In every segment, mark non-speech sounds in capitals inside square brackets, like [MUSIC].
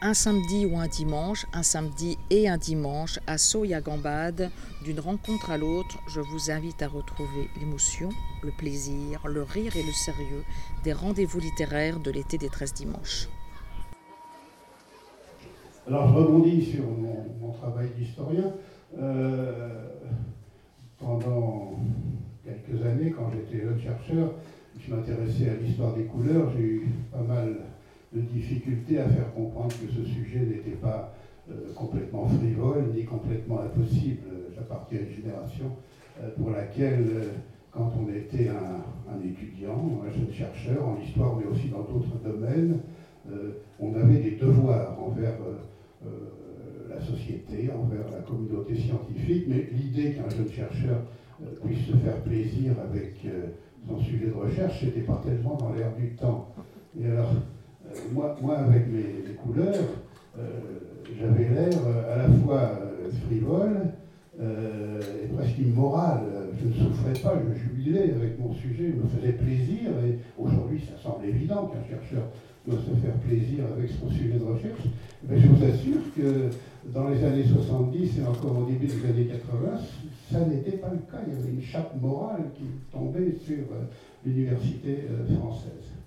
Un samedi ou un dimanche, un samedi et un dimanche, à Soya-Gambade, d'une rencontre à l'autre, je vous invite à retrouver l'émotion, le plaisir, le rire et le sérieux des rendez-vous littéraires de l'été des 13 dimanches. Alors je rebondis sur mon, travail d'historien. Euh, pendant quelques années, quand j'étais jeune chercheur, je m'intéressais à l'histoire des couleurs. J'ai eu pas mal de difficultés à faire comprendre que ce sujet n'était pas euh, complètement frivole ni complètement impossible. J'appartiens à une génération euh, pour laquelle, euh, quand on était un, étudiant, un jeune chercheur en histoire, mais aussi dans d'autres domaines, on avait des devoirs envers la société, envers la communauté scientifique, mais l'idée qu'un jeune chercheur puisse se faire plaisir avec son sujet de recherche, c'était pas tellement dans l'air du temps. Et alors, moi, moi, avec mes, couleurs, euh, j'avais l'air euh, à la fois frivole et presque immoral. Je ne souffrais pas, je jubilais avec mon sujet, je me faisais plaisir. Et aujourd'hui, ça semble évident qu'un chercheur doit se faire plaisir avec son sujet de recherche. Mais je vous assure que dans les années 70 et encore au début des années 80, ça n'était pas le cas. Il y avait une chape morale qui tombait sur l'université française.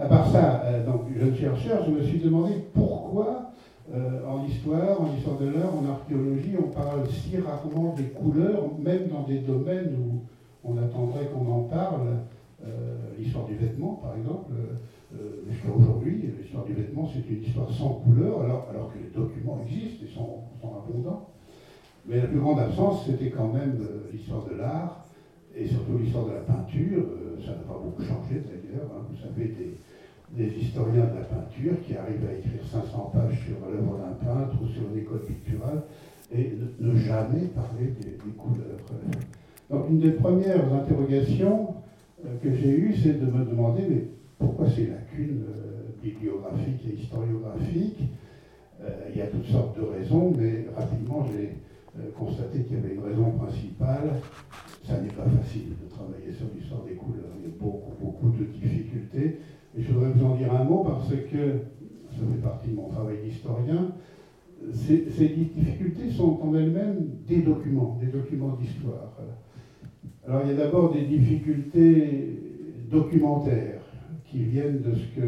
À part ça, euh, donc jeune chercheur, je me suis demandé pourquoi euh, en histoire, en histoire de l'art, en archéologie, on parle si rarement des couleurs, même dans des domaines où on attendrait qu'on en parle. Euh, l'histoire du vêtement, par exemple, jusqu'à aujourd'hui, l'histoire du vêtement, c'est une histoire sans couleur, alors, alors que les documents existent et sont, abondants. Mais la plus grande absence, c'était quand même l'histoire de l'art, et surtout l'histoire de la peinture. ça n'a pas beaucoup changé d'ailleurs. Hein. Vous savez, des, des historiens de la peinture qui arrivent à écrire 500 pages sur l'œuvre d'un peintre ou sur une école picturale et ne, jamais parler des, couleurs. Donc une des premières interrogations euh, que j'ai eues, c'est de me demander mais pourquoi ces lacunes euh, bibliographiques et historiographiques? Euh, Il y a toutes sortes de raisons, mais rapidement j'ai constaté qu'il y avait une raison principale. Ça n'est pas facile de travailler sur l'histoire des couleurs. Il y a beaucoup, beaucoup de difficultés. Et je voudrais vous en dire un mot parce que ça fait partie de mon travail d'historien. Ces, difficultés sont en elles-mêmes des documents, des documents d'histoire. Alors il y a d'abord des difficultés documentaires qui viennent de ce que,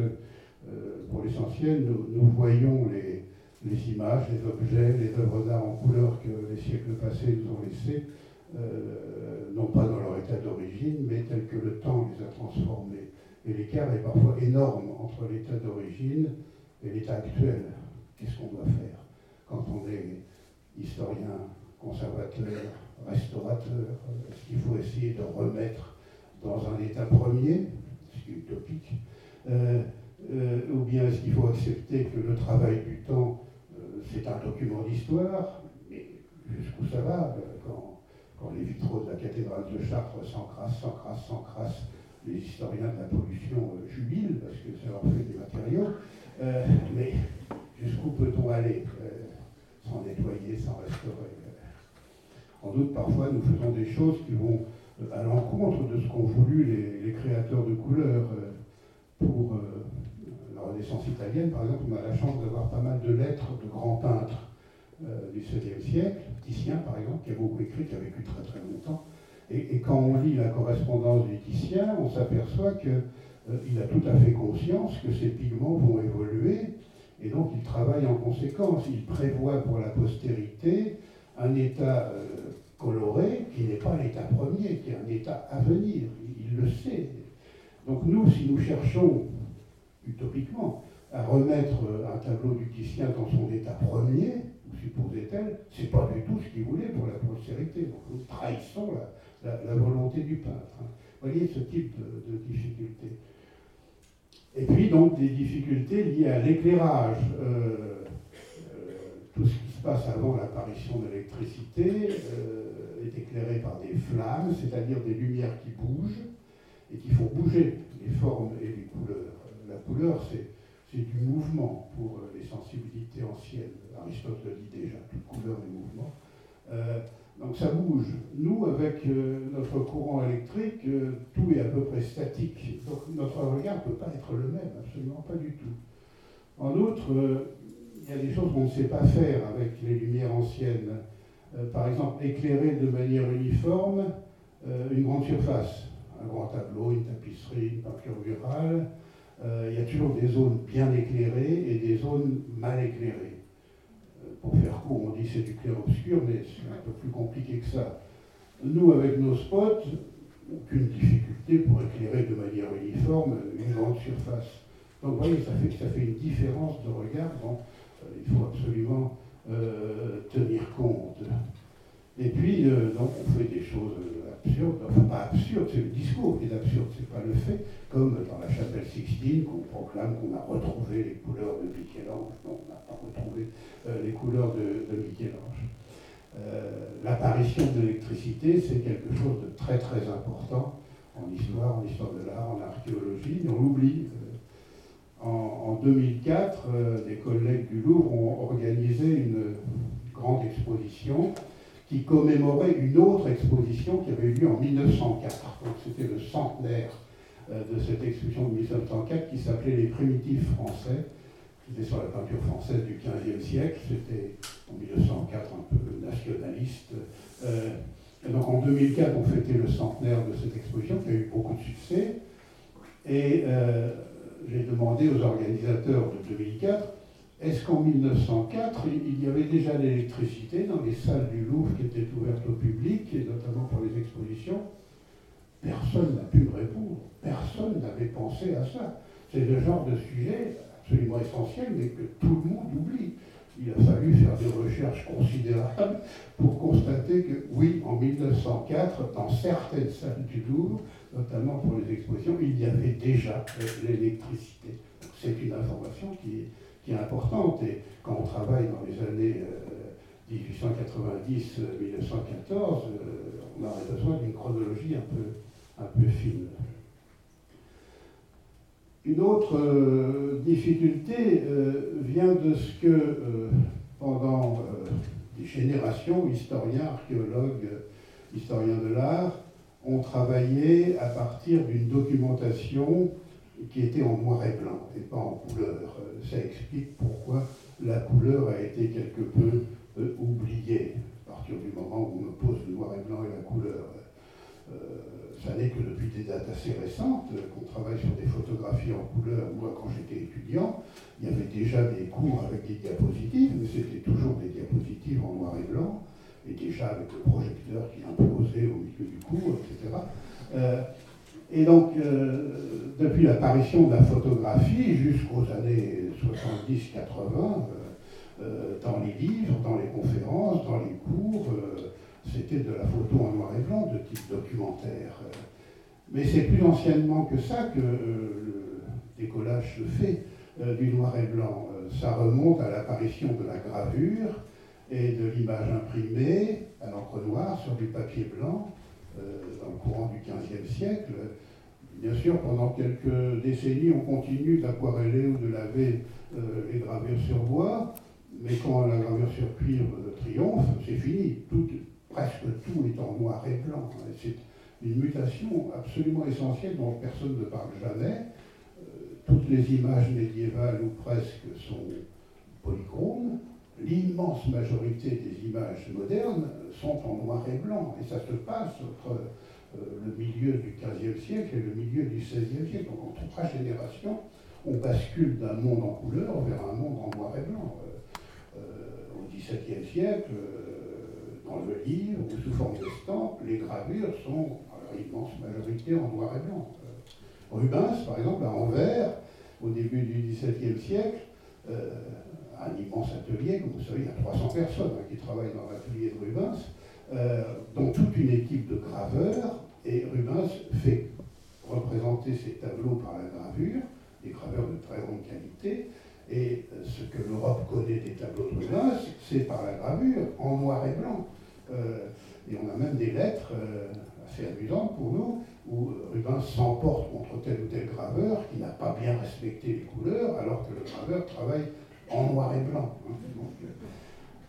euh, pour l'essentiel, nous, voyons les, images, les objets, les œuvres d'art en couleur que les siècles passés nous ont laissés, euh, non pas dans leur état d'origine, mais tel que le temps les a transformés. Et l'écart est parfois énorme entre l'état d'origine et l'état actuel. Qu'est-ce qu'on doit faire quand on est historien, conservateur, restaurateur? Est-ce qu'il faut essayer de remettre dans un état premier, ce qui est utopique euh, euh, Ou bien est-ce qu'il faut accepter que le travail du temps, euh, c'est un document d'histoire? Mais jusqu'où ça va quand, quand, les vitraux de la cathédrale de Chartres s'encrassent, s'encrassent, s'encrassent les historiens de la pollution euh, jubilent parce que ça leur fait des matériaux. Euh, mais jusqu'où peut-on aller euh, sans nettoyer, sans restaurer En doute, parfois, nous faisons des choses qui vont à l'encontre de ce qu'ont voulu les, créateurs de couleurs pour la Renaissance italienne. Par exemple, on a la chance d'avoir pas mal de lettres de grands peintres du XVIe siècle. Titien, par exemple, qui a beaucoup écrit, qui a vécu très très longtemps et, quand on lit la correspondance du Titien, on s'aperçoit qu'il euh, a tout à fait conscience que ces pigments vont évoluer, et donc il travaille en conséquence. Il prévoit pour la postérité un état euh, coloré qui n'est pas l'état premier, qui est un état à venir. Il, le sait. Donc nous, si nous cherchons, utopiquement, à remettre euh, un tableau du Titien dans son état premier, supposait-elle, c'est pas du tout ce qu'il voulait pour la postérité. Donc nous trahissons la, la, volonté du peintre. Hein. Vous voyez ce type de, difficultés. Et puis donc des difficultés liées à l'éclairage. Euh, euh, tout ce qui se passe avant l'apparition de l'électricité euh, est éclairé par des flammes, c'est-à-dire des lumières qui bougent et qui font bouger les formes et les couleurs. La couleur, c'est du mouvement pour les sensibilités anciennes. Aristote le dit déjà, toute couleur est mouvement. Donc ça bouge. Nous, avec euh, notre courant électrique, euh, tout est à peu près statique. Donc notre regard ne peut pas être le même, absolument pas du tout. En outre, euh, il y a des choses qu'on ne sait pas faire avec les lumières anciennes. par exemple, éclairer de manière uniforme une grande surface, un grand tableau, une tapisserie, une peinture murale. il y a toujours des zones bien éclairées et des zones mal éclairées pour faire court, on dit c'est du clair-obscur, mais c'est un peu plus compliqué que ça. Nous, avec nos spots, aucune difficulté pour éclairer de manière uniforme une grande surface. Donc vous voyez, ça fait, ça fait une différence de regard dont euh, il faut absolument euh, tenir compte. Et puis, euh, donc, on fait des choses absurdes, enfin pas absurdes, c'est le discours qui est absurde, c'est pas le fait, comme dans la chapelle Sixtine, qu'on proclame qu'on a retrouvé les couleurs de Michel-Ange. Non, on n'a pas retrouvé les couleurs de, de Michel-Ange. L'apparition de l'électricité, c'est quelque chose de très très important en histoire, en histoire de l'art, en archéologie, on l'oublie. En, 2004, des collègues du Louvre ont organisé une grande exposition qui commémorait une autre exposition qui avait eu lieu en 1904. Donc c'était le centenaire euh, de cette exposition de 1904 qui s'appelait Les primitifs français. C'était sur la peinture française du XVe siècle. C'était en 1904 un peu nationaliste. Euh, et donc en 2004, on fêtait le centenaire de cette exposition qui a eu beaucoup de succès. Et euh, j'ai demandé aux organisateurs de 2004 est-ce qu'en 1904, il y avait déjà l'électricité dans les salles du Louvre qui étaient ouvertes au public, et notamment pour les expositions? Personne n'a pu me répondre. Personne n'avait pensé à ça. C'est le genre de sujet absolument essentiel, mais que tout le monde oublie. Il a fallu faire des recherches considérables pour constater que, oui, en 1904, dans certaines salles du Louvre, notamment pour les expositions, il y avait déjà l'électricité. C'est une information qui est qui est importante. Et quand on travaille dans les années 1890-1914, euh, euh, on a besoin d'une chronologie un peu, fine. Une autre euh, difficulté vient de ce que, pendant des générations, historiens, archéologues, historiens de l'art, ont travaillé à partir d'une documentation qui était en noir et blanc et pas en couleur. Euh, ça explique pourquoi la couleur a été quelque peu euh, oubliée à partir du moment où on oppose le noir et blanc et la couleur. Euh, ça n'est que depuis des dates assez récentes qu'on travaille sur des photographies en couleur. Moi, quand j'étais étudiant, il y avait déjà des cours avec des diapositives, mais c'était toujours des diapositives en noir et blanc, et déjà avec le projecteur qui imposait au milieu du cours, etc. Et donc, euh, depuis l'apparition de la photographie jusqu'aux années 70-80, euh, euh, dans les livres, dans les conférences, dans les cours, c'était de la photo en noir et blanc de type documentaire. Mais c'est plus anciennement que ça que le décollage se fait du noir et blanc. ça remonte à l'apparition de la gravure et de l'image imprimée à l'encre noire sur du papier blanc dans le courant du XVe siècle. Bien sûr, pendant quelques décennies, on continue d'aquareller ou de laver euh, les gravures sur bois, mais quand la gravure sur cuivre triomphe, c'est fini. presque tout est en noir et blanc. C'est une mutation absolument essentielle dont personne ne parle jamais. Euh, toutes les images médiévales ou presque sont polychromes. L'immense majorité des images modernes sont en noir et blanc. Et ça se passe entre euh, le milieu du XVe siècle et le milieu du XVIe siècle. Donc en trois générations, on bascule d'un monde en couleur vers un monde en noir et blanc. Euh, euh, au XVIIe siècle, dans le livre ou sous forme d'estampes, les gravures sont à leur immense majorité en noir et blanc. Rubens, par exemple, à Anvers, au début du XVIIe siècle, un immense atelier, comme vous savez, il y a 300 personnes hein, qui travaillent dans l'atelier de Rubens, euh, dont toute une équipe de graveurs, et Rubens fait représenter ses tableaux par la gravure, des graveurs de très grande qualité, et euh, ce que l'Europe connaît des tableaux de Rubens, c'est par la gravure, en noir et blanc. Euh, et on a même des lettres assez amusantes pour nous, où Rubens s'emporte contre tel ou tel graveur qui n'a pas bien respecté les couleurs, alors que le graveur travaille en noir et blanc. Hein.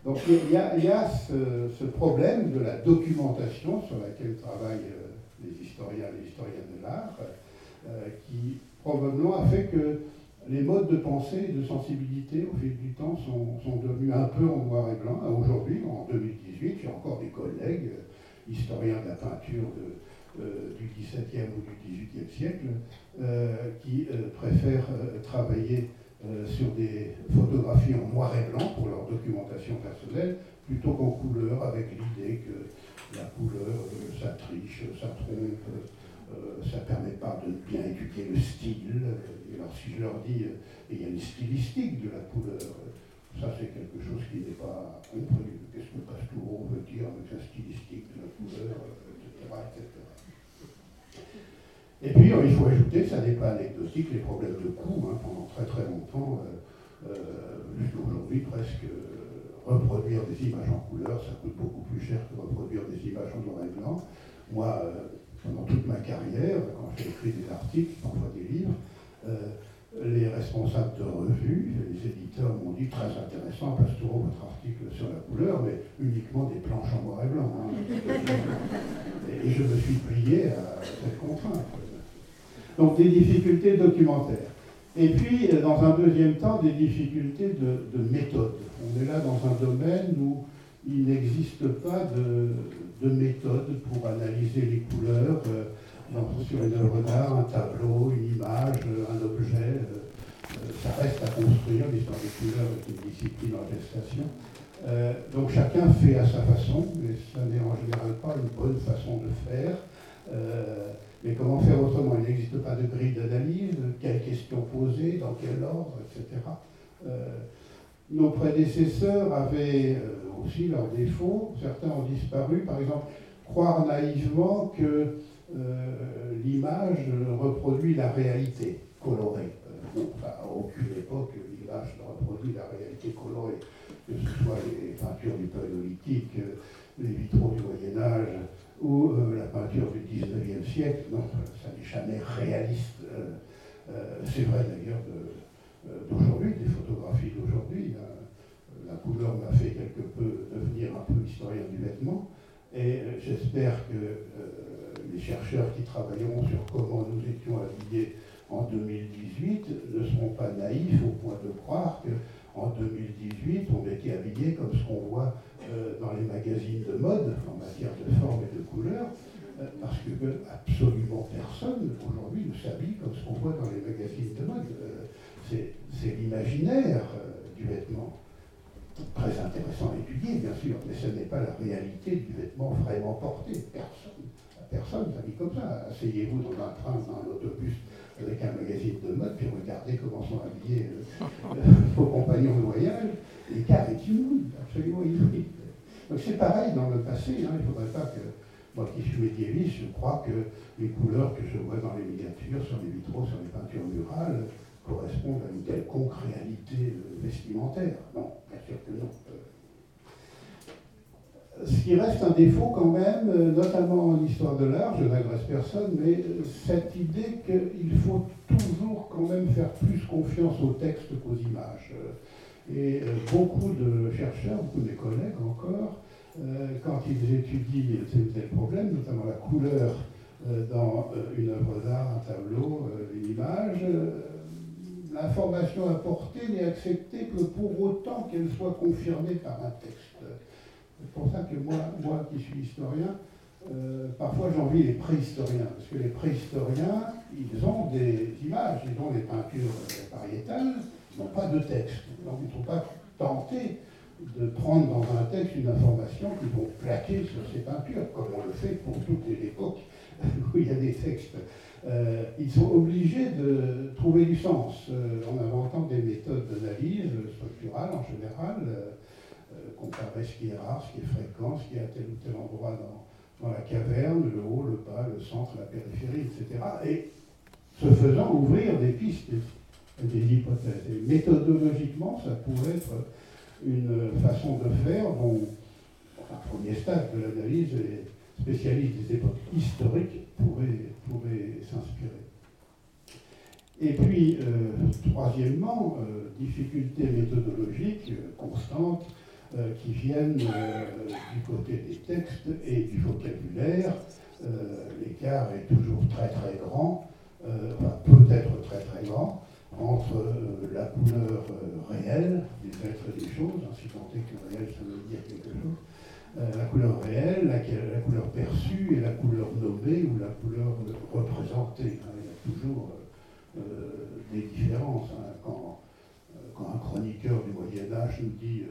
Donc il y a, ce, problème de la documentation sur laquelle travaillent euh, les historiens et les historiennes de l'art, euh, qui probablement a fait que les modes de pensée et de sensibilité au fil du temps sont, devenus un peu en noir et blanc. Aujourd'hui, en 2018, j'ai encore des collègues euh, historiens de la peinture euh, du XVIIe ou du XVIIIe siècle qui préfèrent travailler sur des photographies en noir et blanc pour leur documentation personnelle plutôt qu'en couleur avec l'idée que la couleur, ça triche, ça trompe, ça ne permet pas de bien étudier le style. alors si je leur dis, euh, il y a une stylistique de la couleur, ça c'est quelque chose qui n'est pas compris. Qu'est-ce que Pastoureau veut dire avec sa stylistique de la couleur, etc. Et puis il faut ajouter, ça n'est pas anecdotique, les problèmes de coût. Hein, pendant très très longtemps, euh, euh, aujourd'hui presque, reproduire des images en couleur, ça coûte beaucoup plus cher que reproduire des images en noir et blanc. Moi, pendant toute ma carrière, quand j'ai écrit des articles, parfois des livres, euh, les responsables de revues, les éditeurs m'ont dit très intéressant, Pastoureau, votre article sur la couleur, mais uniquement des planches en noir et blanc. Hein. [LAUGHS] et, je me suis plié à cette contrainte. Donc des difficultés documentaires. Et puis, dans un deuxième temps, des difficultés de, de méthode. On est là dans un domaine où il n'existe pas de, de méthodes pour analyser les couleurs euh, sur une œuvre d'art, un tableau, une image, euh, un objet. Euh, ça reste à construire, l'histoire des couleurs est une discipline en gestation. donc chacun fait à sa façon, mais ça n'est en général pas une bonne façon de faire. Mais comment faire autrement? Il n'existe pas de grille d'analyse, quelles questions poser, dans quel ordre, etc. nos prédécesseurs avaient aussi leurs défauts. Certains ont disparu. Par exemple, croire naïvement que euh, l'image reproduit la réalité colorée. Euh, à aucune époque, l'image ne reproduit la réalité colorée, que ce soit les peintures du paléolithique, euh, les vitraux du Moyen Âge ou la peinture du 19e siècle. Non, ça n'est jamais réaliste. C'est vrai d'ailleurs d'aujourd'hui, des photographies d'aujourd'hui. La couleur m'a fait quelque peu devenir un peu historien du vêtement. Et euh, j'espère que euh, les chercheurs qui travailleront sur comment nous étions habillés en 2018 ne seront pas naïfs au point de croire qu'en 2018, on était habillés comme ce qu'on voit euh, dans les magazines de mode en matière de forme et de couleur, parce que absolument personne aujourd'hui ne s'habille comme ce qu'on voit dans les magazines de mode. C'est l'imaginaire du vêtement très intéressant à étudier, bien sûr, mais ce n'est pas la réalité du vêtement vraiment porté. Personne, personne s'habille comme ça. Asseyez-vous dans un train, dans un autobus avec un magazine de mode, puis regardez comment sont habillés euh, [LAUGHS] vos compagnons de voyage. L'écart est inouï, absolument inouï. Donc c'est pareil dans le passé, hein, il ne faudrait pas que, moi qui suis médiéviste, je crois que les couleurs que je vois dans les miniatures, sur les vitraux, sur les peintures murales, correspondent à une quelconque réalité euh, vestimentaire. Non, bien sûr que non. Euh, ce qui reste un défaut quand même, euh, notamment en histoire de l'art, je n'agresse personne, mais cette idée qu'il faut toujours quand même faire plus confiance aux textes qu'aux images. Et beaucoup de chercheurs, beaucoup de mes collègues encore, quand ils étudient tel tel problème, notamment la couleur dans une œuvre d'art, un tableau, une image, l'information apportée n'est acceptée que pour autant qu'elle soit confirmée par un texte. C'est pour ça que moi, moi qui suis historien, euh, parfois j'envie les préhistoriens, parce que les préhistoriens, ils ont des images, ils ont des peintures pariétales, ils n'ont pas de texte. Donc ils ne sont pas tentés de prendre dans un texte une information qu'ils vont plaquer sur ces peintures, comme on le fait pour toutes les époques [LAUGHS] où il y a des textes. Euh, ils sont obligés de trouver du sens euh, en inventant des méthodes d'analyse structurale en général, euh, comparer ce qui est rare, ce qui est fréquent, ce qui est à tel ou tel endroit dans, dans la caverne, le haut, le bas, le centre, la périphérie, etc. Et ce faisant, ouvrir des pistes, des hypothèses. Et méthodologiquement, ça pourrait être une façon de faire dont, un premier stade de l'analyse, les spécialistes des époques historiques pourraient s'inspirer. Et puis, euh, troisièmement, euh, difficultés méthodologiques euh, constantes qui viennent du côté des textes et du vocabulaire. L'écart est toujours très très grand, enfin, peut être très très grand. Entre euh, la couleur réelle des êtres et des choses, ainsi tant est que réel ça veut dire quelque chose, la couleur réelle, la, couleur perçue et la couleur nommée ou la couleur représentée. Hein. il y a toujours des différences. Hein. quand, quand, un chroniqueur du Moyen Âge nous dit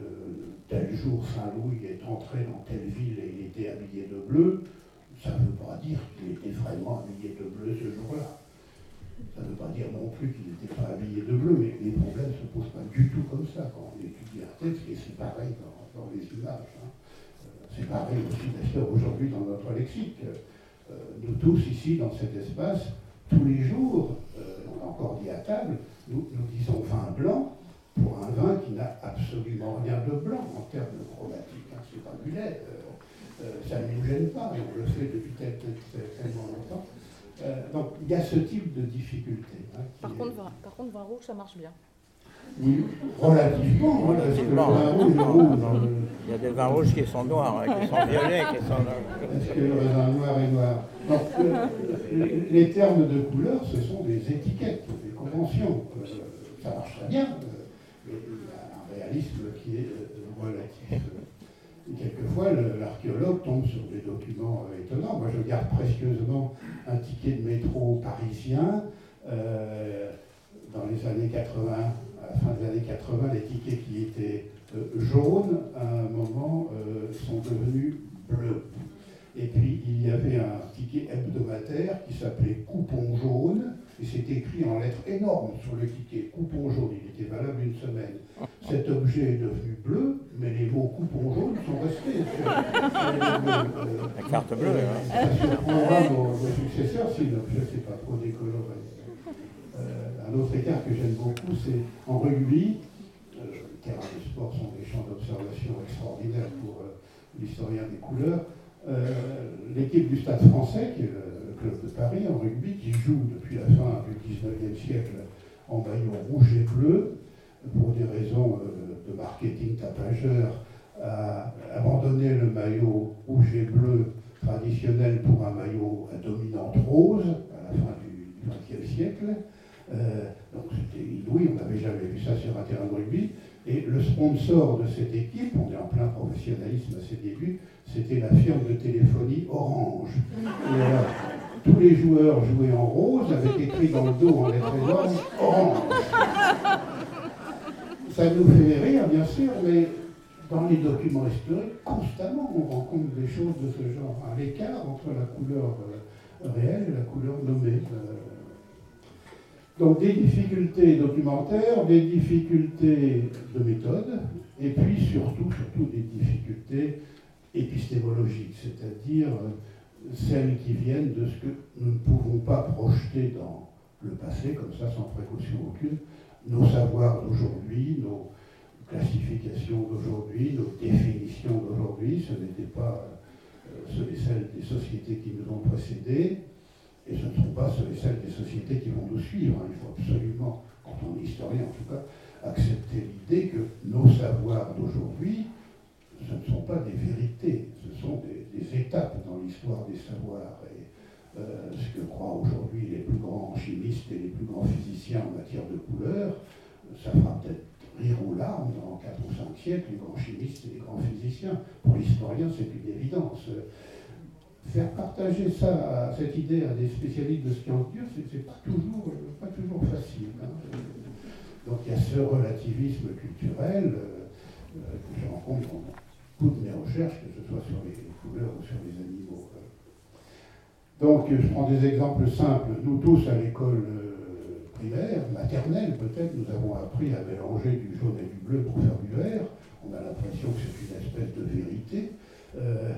tel jour Saint-Louis est entré dans telle ville et il était habillé de bleu, ça ne veut pas dire qu'il était vraiment habillé de bleu ce jour-là. Ça ne veut pas dire non plus qu'il n'était pas habillé de bleu, mais les problèmes ne se posent pas du tout comme ça quand on étudie un texte, et c'est pareil dans, les images. Hein. Euh, c'est pareil aussi d'ailleurs aujourd'hui dans notre lexique. Euh, nous tous ici, dans cet espace, tous les jours, euh, on a encore dit à table, nous, disons vin blanc pour un vin qui n'a absolument rien de blanc en termes de chromatique. Hein. C'est pas du lait. Euh, ça ne nous gêne pas, on le fait depuis tellement longtemps. Euh, donc il y a ce type de difficulté. Hein, par, contre, vin, par contre, vin rouge, ça marche bien. Oui, relativement. Hein, parce que le vin rouge, Il y a des vins rouges qui sont noirs, hein, qui sont violets, qui sont. Parce que le vin noir est noir. Donc, euh, les termes de couleur, ce sont des étiquettes, des conventions. ça marche très bien, mais il y a un réalisme qui est relatif quelquefois, l'archéologue tombe sur des documents euh, étonnants. Moi, je garde précieusement un ticket de métro parisien. Euh, dans les années 80, à la fin des années 80, les tickets qui étaient euh, jaunes, à un moment, sont devenus bleus. Et puis, il y avait un ticket hebdomadaire qui s'appelait Coupon jaune, et c'est écrit en lettres énormes sur le ticket, coupon jaune, il était valable une semaine. Cet objet est devenu bleu, mais les mots coupon jaune sont restés La carte bleue. Euh, ça surprendra nos, successeurs si l'objet n'est pas trop décoloré. Euh, un autre écart que j'aime beaucoup, c'est en rugby, euh, les terrains de sport sont des champs d'observation extraordinaires pour l'historien des couleurs. L'équipe du Stade français, qui est de Paris en rugby qui joue depuis la fin du 19e siècle en maillot rouge et bleu pour des raisons euh, de marketing tapageur a abandonné le maillot rouge et bleu traditionnel pour un maillot à dominante rose à la fin du XXe siècle. Euh, donc c'était inouï, on n'avait jamais vu ça sur un terrain de rugby. Et le sponsor de cette équipe, on est en plein professionnalisme à ses débuts, c'était la firme de téléphonie Orange. tous les joueurs jouaient en rose avec écrit dans le dos en lettres énormes Orange. Ça nous fait rire, bien sûr, mais dans les documents historiques, constamment, on rencontre des choses de ce genre. Un l'écart entre la couleur euh, réelle et la couleur nommée. Euh, donc des difficultés documentaires, des difficultés de méthode, et puis surtout, surtout des difficultés épistémologiques, c'est-à-dire euh, celles qui viennent de ce que nous ne pouvons pas projeter dans le passé, comme ça, sans précaution aucune, nos savoirs d'aujourd'hui, nos classifications d'aujourd'hui, nos définitions d'aujourd'hui, ce n'était pas euh, ceux et celles des sociétés qui nous ont précédés, et ce ne sont pas ceux celles des sociétés qui vont nous suivre. Il faut absolument, quand on est historien en tout cas, accepter l'idée que nos savoirs d'aujourd'hui, ce ne sont pas des vérités, ce sont des, étapes dans l'histoire des savoirs. Euh, ce que croient aujourd'hui les plus grands chimistes et les plus grands physiciens en matière de couleurs, ça fera peut-être rire aux larmes dans 4 ou 5 siècles, les grands chimistes et les grands physiciens. Pour l'historien, c'est une évidence faire partager ça, cette idée à des spécialistes de sciences dures, c'est pas toujours, pas toujours facile. Hein. Donc il y a ce relativisme culturel euh, euh, que je rencontre dans toutes mes recherches, que ce soit sur les couleurs ou sur les animaux. Donc je prends des exemples simples. Nous tous à l'école euh, primaire, maternelle peut-être, nous avons appris à mélanger du jaune et du bleu pour faire du vert. On a l'impression que c'est une espèce de vérité. Euh,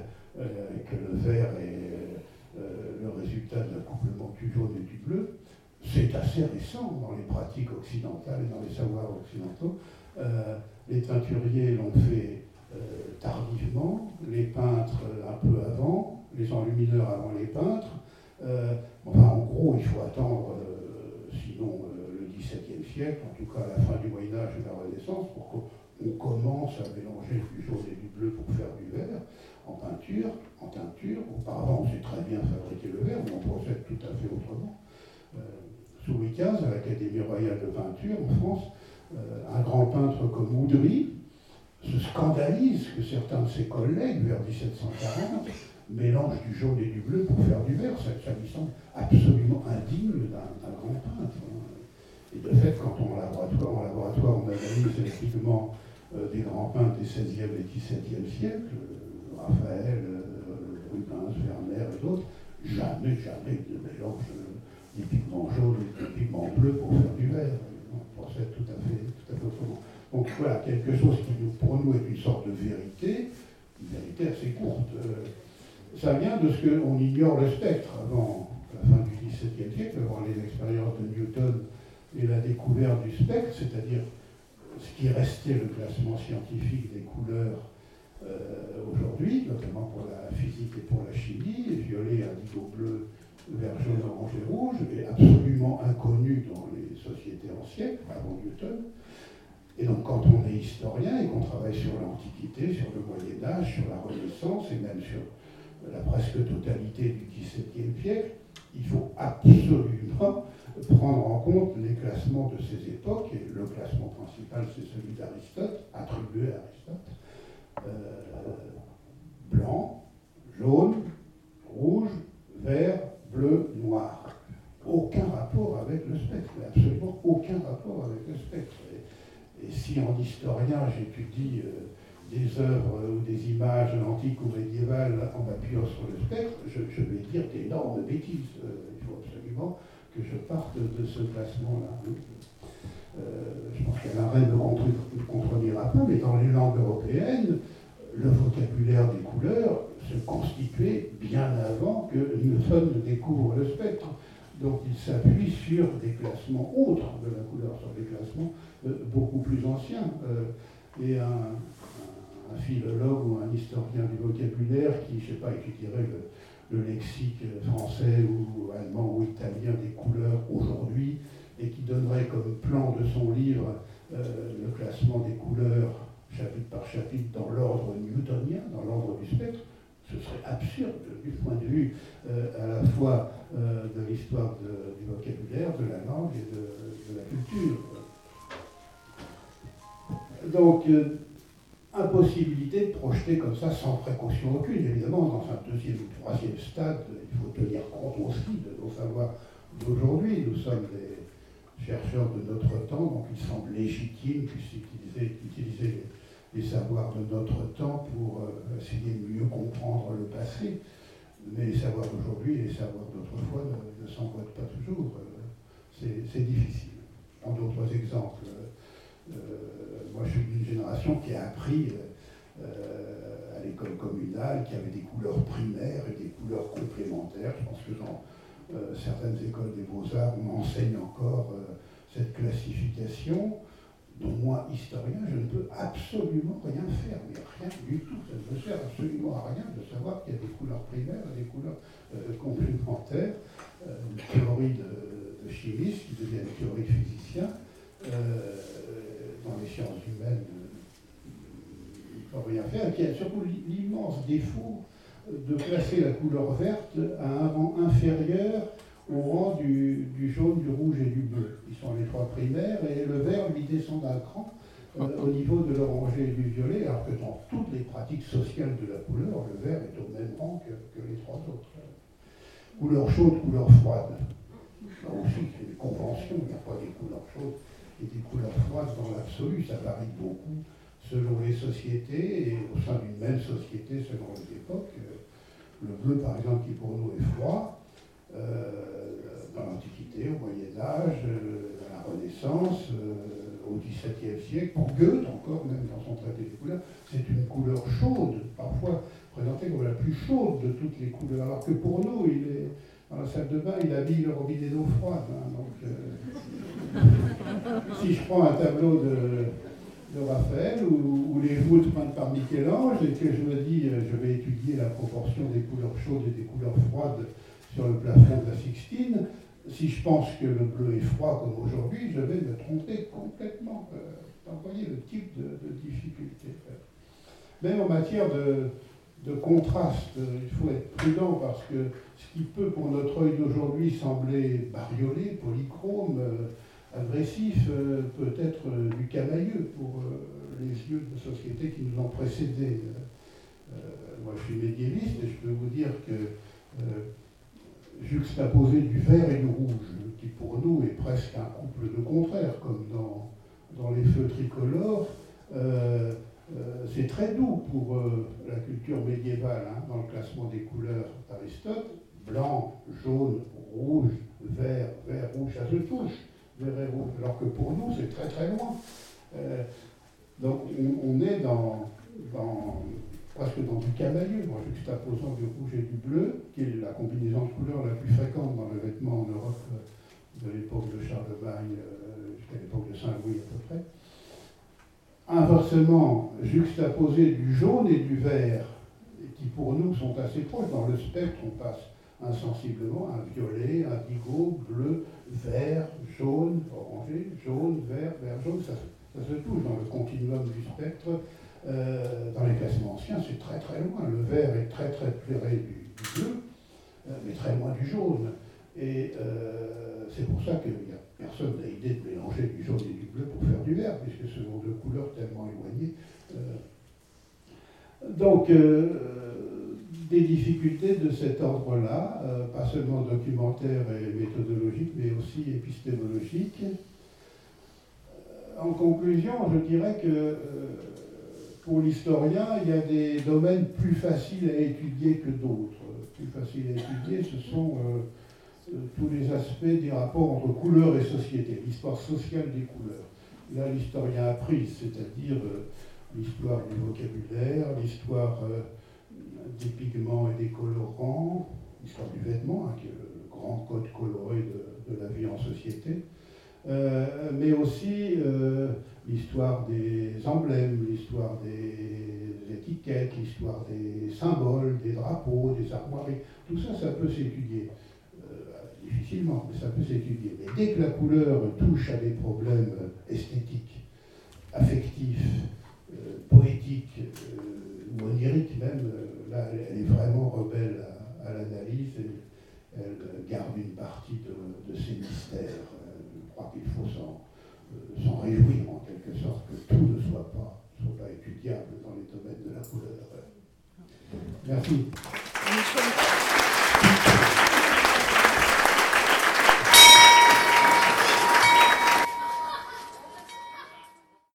que le vert est euh, le résultat d'un couplement du jaune et du bleu, c'est assez récent dans les pratiques occidentales et dans les savoirs occidentaux. Euh, les teinturiers l'ont fait tardivement, les peintres un peu avant, les enlumineurs avant les peintres. enfin, en gros, il faut attendre, sinon le XVIIe siècle, en tout cas à la fin du Moyen Âge et la Renaissance, pour qu'on commence à mélanger du jaune et du bleu pour faire du vert en peinture, en teinture. Auparavant, on sait très bien fabriquer le verre, mais on procède tout à fait autrement. Euh, Louis XV, à l'Académie royale de peinture en France, un grand peintre comme Oudry se scandalise que certains de ses collègues, vers 1740, mélangent du jaune et du bleu pour faire du vert. Ça, lui semble absolument indigne d'un grand peintre. Et de fait, quand on, en laboratoire, en laboratoire on analyse les pigments euh, des grands peintres des 16e et 17e siècles, euh, Raphaël, euh, Rubens, Werner et d'autres, jamais, jamais de mélange des pigments jaunes et des pigments bleus pour faire du vert. On procède tout à fait, tout à fait autrement. Donc voilà, quelque chose qui pour nous est une sorte de vérité, une vérité assez courte. Ça vient de ce qu'on ignore le spectre avant la fin du XVIIe siècle, avant les expériences de Newton et la découverte du spectre, c'est-à-dire ce qui restait le classement scientifique des couleurs euh, aujourd'hui, notamment pour la physique et pour la chimie, violet, indigo, bleu, vert, jaune, orange et rouge, est absolument inconnu dans les sociétés anciennes, avant Newton. Et donc quand on est historien et qu'on travaille sur l'Antiquité, sur le Moyen Âge, sur la Renaissance et même sur la presque totalité du XVIIe siècle, il faut absolument prendre en compte les classements de ces époques, et le classement principal c'est celui d'Aristote, attribué à Aristote, euh, blanc, jaune, rouge, vert, bleu, noir. Aucun rapport avec le spectre, absolument aucun rapport avec le spectre. Et, si en historien j'étudie euh, des œuvres ou des images antiques ou médiévales en m'appuyant sur le spectre, je, vais dire d'énormes bêtises. Euh, il faut absolument que je parte de ce classement-là. Euh, je pense qu'Alain ne contredira pas, mais dans les langues européennes, le vocabulaire des couleurs se constituait bien avant que Newton ne découvre le spectre. Donc il s'appuie sur des classements autres de la couleur, sur des classements euh, beaucoup plus anciens. Et un, philologue ou un historien du vocabulaire qui, je ne sais pas, étudierait le, le lexique français ou allemand ou italien des couleurs aujourd'hui et qui donnerait comme plan de son livre euh, le classement des couleurs chapitre par chapitre dans l'ordre newtonien, dans l'ordre du spectre, ce serait absurde du point de vue euh, à la fois euh, de l'histoire du vocabulaire, de la langue et de, de la culture. Donc, impossibilité de projeter comme ça sans précaution aucune. Évidemment, dans un deuxième ou troisième stade, il faut tenir compte aussi de nos savoirs d'aujourd'hui. Nous sommes des chercheurs de notre temps, donc il semble légitime d'utiliser les, savoirs de notre temps pour euh, essayer de mieux comprendre le passé. Mais les savoirs d'aujourd'hui et les savoirs d'autrefois ne, ne s'emboîtent pas toujours. Euh, c'est difficile. En d'autres exemples, moi, je suis d'une génération qui a appris euh, à l'école communale qu'il y avait des couleurs primaires et des couleurs complémentaires. Je pense que dans euh, certaines écoles des beaux-arts, on enseigne encore cette classification dont moi, historien, je ne peux absolument rien faire, mais rien du tout. Ça ne me sert absolument à rien de savoir qu'il y a des couleurs primaires et des couleurs complémentaires. une théorie de, de, chimiste qui devient une théorie de physicien dans les sciences humaines, il ne faut rien faire, qui a surtout l'immense défaut de placer la couleur verte à un rang inférieur au rang du, jaune, du rouge et du bleu. Ils sont les trois primaires et le vert lui descend d'un cran euh, au niveau de l'oranger et du violet, alors que dans toutes les pratiques sociales de la couleur, le vert est au même rang que, les trois autres. Couleur chaude, couleur froide. Là aussi, c'est une convention, il n'y a pas des couleurs chaudes et des couleurs froides dans l'absolu. Ça varie beaucoup selon les sociétés et au sein d'une même société selon les époques. Le bleu, par exemple, qui pour nous est froid, euh, dans l'Antiquité, au Moyen Âge, euh, à la Renaissance, euh, au XVIIe siècle, pour Goethe encore, même dans son traité des couleurs, c'est une couleur chaude, parfois présentée comme la plus chaude de toutes les couleurs, alors que pour nous, il est dans la salle de bain, il habille le robinet d'eau froide. Hein, donc, euh, si je prends un tableau de, de Raphaël ou, les voûtes peintes par Michel-Ange et que je me dis euh, je vais étudier la proportion des couleurs chaudes et des couleurs froides sur le plafond de la Sixtine, si je pense que le bleu est froid comme aujourd'hui, je vais me tromper complètement. Euh, vous voyez le type de, de difficulté. Même en matière de, de contraste. Il faut être prudent parce que ce qui peut pour notre œil d'aujourd'hui sembler bariolé, polychrome, euh, agressif, euh, peut être euh, du camailleux pour les yeux de sociétés qui nous ont précédés. moi je suis médiéviste et je peux vous dire que juxtaposer du vert et du rouge, qui pour nous est presque un couple de contraires, comme dans, dans les feux tricolores, c'est très doux pour euh, la culture médiévale, hein, dans le classement des couleurs d'Aristote. Blanc, jaune, rouge, vert, vert, rouge, ça se touche, vert et rouge. Alors que pour nous, c'est très très loin. Euh, donc on, est dans, presque dans du camailleux, en juxtaposant du rouge et du bleu, qui est la combinaison de couleurs la plus fréquente dans le vêtement en Europe de l'époque de Charlemagne jusqu'à l'époque de Saint-Louis à peu près inversement juxtaposé du jaune et du vert, qui pour nous sont assez proches. Dans le spectre, on passe insensiblement un violet, indigo, bleu, vert, jaune, orangé, jaune, vert, vert, jaune, ça, se touche dans le continuum du spectre. Euh, dans les classements anciens, c'est très très loin. Le vert est très très près du, bleu, euh, mais très loin du jaune. Et euh, c'est pour ça qu'il n'y a personne n'a idée de mélanger du jaune et du bleu pour faire du vert, puisque ce sont deux couleurs tellement éloignées. Euh, donc, euh, des difficultés de cet ordre-là, pas seulement documentaires et méthodologiques, mais aussi épistémologiques. En conclusion, je dirais que pour l'historien, il y a des domaines plus faciles à étudier que d'autres. Plus faciles à étudier, ce sont euh, tous les aspects des rapports entre couleurs et société, l'histoire sociale des couleurs. Là, l'historien a pris, c'est-à-dire euh, l'histoire du vocabulaire, l'histoire euh, des pigments et des colorants, l'histoire du vêtement, hein, qui est le grand code coloré de, la vie en société, mais aussi l'histoire des emblèmes, l'histoire des étiquettes, l'histoire des symboles, des drapeaux, des armoiries. Tout ça, ça peut s'étudier difficilement, mais ça peut s'étudier. Mais dès que la couleur touche à des problèmes esthétiques, affectifs, euh, poétiques euh, ou oniriques même, euh, là, elle est vraiment rebelle à, l'analyse et elle garde une partie de, ses mystères. je crois qu'il faut s'en réjouir en quelque sorte que tout ne soit pas, soit pas étudiable dans les domaines de la couleur. Merci.